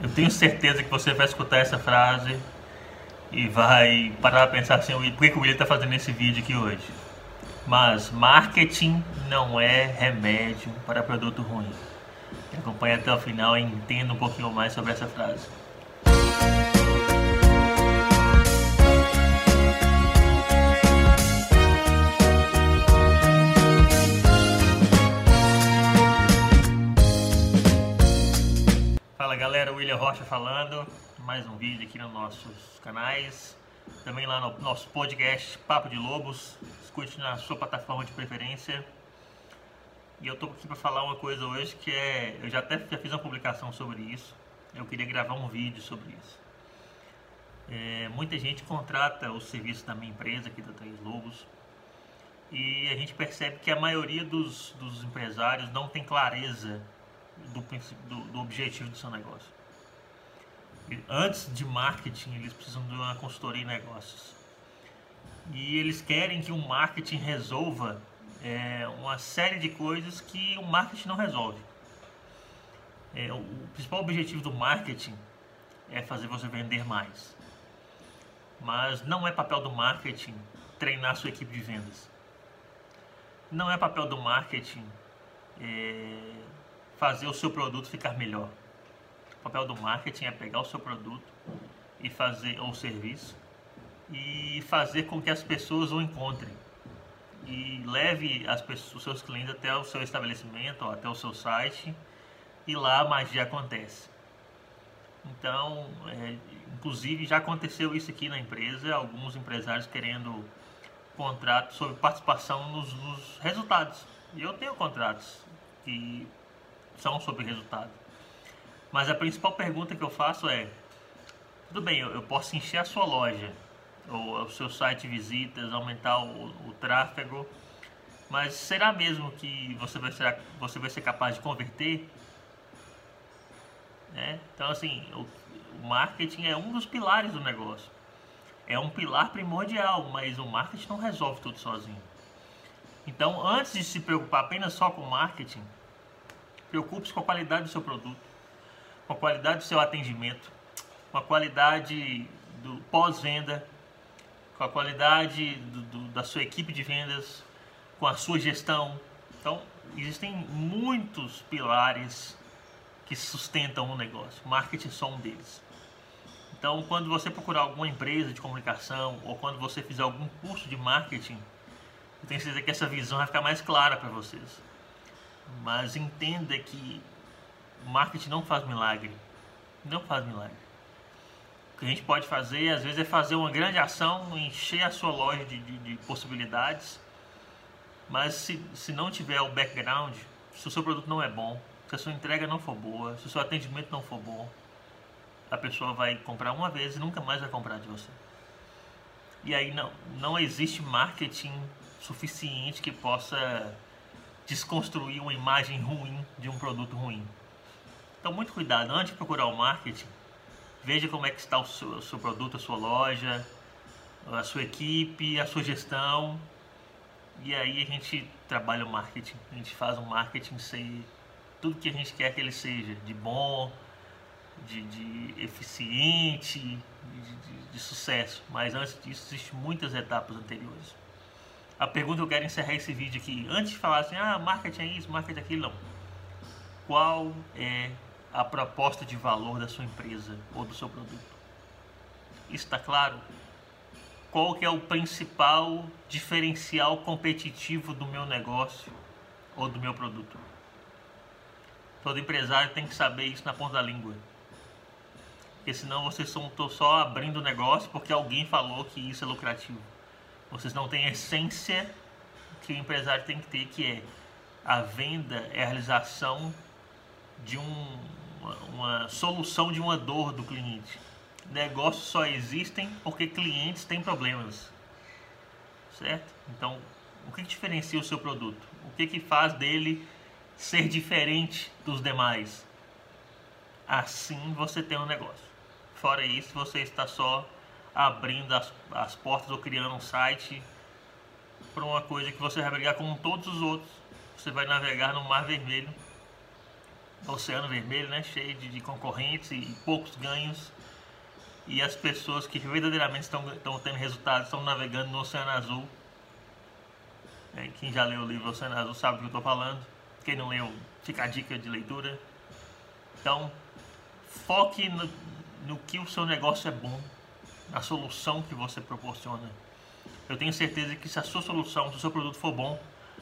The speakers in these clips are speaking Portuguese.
Eu tenho certeza que você vai escutar essa frase e vai parar a pensar assim, por que o William está fazendo esse vídeo aqui hoje? Mas marketing não é remédio para produto ruim. Acompanhe até o final e entenda um pouquinho mais sobre essa frase. Rocha falando, mais um vídeo aqui nos nossos canais, também lá no nosso podcast Papo de Lobos, escute na sua plataforma de preferência. E eu tô aqui para falar uma coisa hoje que é, eu já até já fiz uma publicação sobre isso, eu queria gravar um vídeo sobre isso. É, muita gente contrata o serviço da minha empresa aqui da Três Lobos e a gente percebe que a maioria dos, dos empresários não tem clareza do, do, do objetivo do seu negócio. Antes de marketing, eles precisam de uma consultoria em negócios. E eles querem que o marketing resolva é, uma série de coisas que o marketing não resolve. É, o principal objetivo do marketing é fazer você vender mais. Mas não é papel do marketing treinar sua equipe de vendas. Não é papel do marketing é, fazer o seu produto ficar melhor. Papel do marketing é pegar o seu produto e fazer ou serviço e fazer com que as pessoas o encontrem e leve as pessoas, os seus clientes até o seu estabelecimento, ou até o seu site e lá a magia acontece. Então, é, inclusive já aconteceu isso aqui na empresa, alguns empresários querendo contrato sobre participação nos, nos resultados. E eu tenho contratos que são sobre resultado. Mas a principal pergunta que eu faço é: tudo bem, eu, posso encher a sua loja, ou o seu site visitas, aumentar o, o tráfego, mas será mesmo que você vai ser, você vai ser capaz de converter? É? Então, assim, o, o marketing é um dos pilares do negócio. É um pilar primordial, mas o marketing não resolve tudo sozinho. Então, antes de se preocupar apenas só com marketing, Preocupe-se com a qualidade do seu produto, com a qualidade do seu atendimento, com a qualidade do pós-venda, com a qualidade do, do, da sua equipe de vendas, com a sua gestão. Então, existem muitos pilares que sustentam um negócio. Marketing é só um deles. Então, quando você procurar alguma empresa de comunicação ou quando você fizer algum curso de marketing, eu tenho certeza que essa visão vai ficar mais clara para vocês. Mas entenda que marketing não faz milagre. Não faz milagre. O que a gente pode fazer, às vezes, é fazer uma grande ação, encher a sua loja de, de, de possibilidades. Mas se, se não tiver o background, se o seu produto não é bom, se a sua entrega não for boa, se o seu atendimento não for bom, a pessoa vai comprar uma vez e nunca mais vai comprar de você. E aí não, não existe marketing suficiente que possa desconstruir uma imagem ruim de um produto ruim. Então, muito cuidado antes de procurar o marketing. Veja como é que está o seu, o seu produto, a sua loja, a sua equipe, a sua gestão. E aí a gente trabalha o marketing. A gente faz o marketing ser tudo que a gente quer que ele seja, de bom, de, de eficiente, de, de, de sucesso. Mas antes disso, existem muitas etapas anteriores a pergunta que eu quero encerrar esse vídeo aqui, antes de falar assim, ah, marketing é isso, marketing é aquilo, não. Qual é a proposta de valor da sua empresa ou do seu produto? Está claro? Qual que é o principal diferencial competitivo do meu negócio ou do meu produto? Todo empresário tem que saber isso na ponta da língua. Porque senão vocês estão só abrindo negócio porque alguém falou que isso é lucrativo. Vocês não têm a essência que o empresário tem que ter, que é a venda é a realização de um, uma, uma solução de uma dor do cliente. Negócios só existem porque clientes têm problemas. Certo? Então, o que, que diferencia o seu produto? O que, que faz dele ser diferente dos demais? Assim você tem um negócio. Fora isso, você está só abrindo as, as portas ou criando um site para uma coisa que você vai brigar com todos os outros. Você vai navegar no mar vermelho oceano vermelho, né? Cheio de, de concorrentes e poucos ganhos. E as pessoas que verdadeiramente estão, estão tendo resultados estão navegando no Oceano Azul. É, quem já leu o livro Oceano Azul sabe o que eu estou falando. Quem não leu, fica a dica de leitura. Então, foque no, no que o seu negócio é bom, na solução que você proporciona. Eu tenho certeza que se a sua solução, se o seu produto for bom,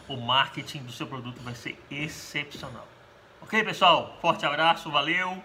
o marketing do seu produto vai ser excepcional. Ok, pessoal? Forte abraço, valeu!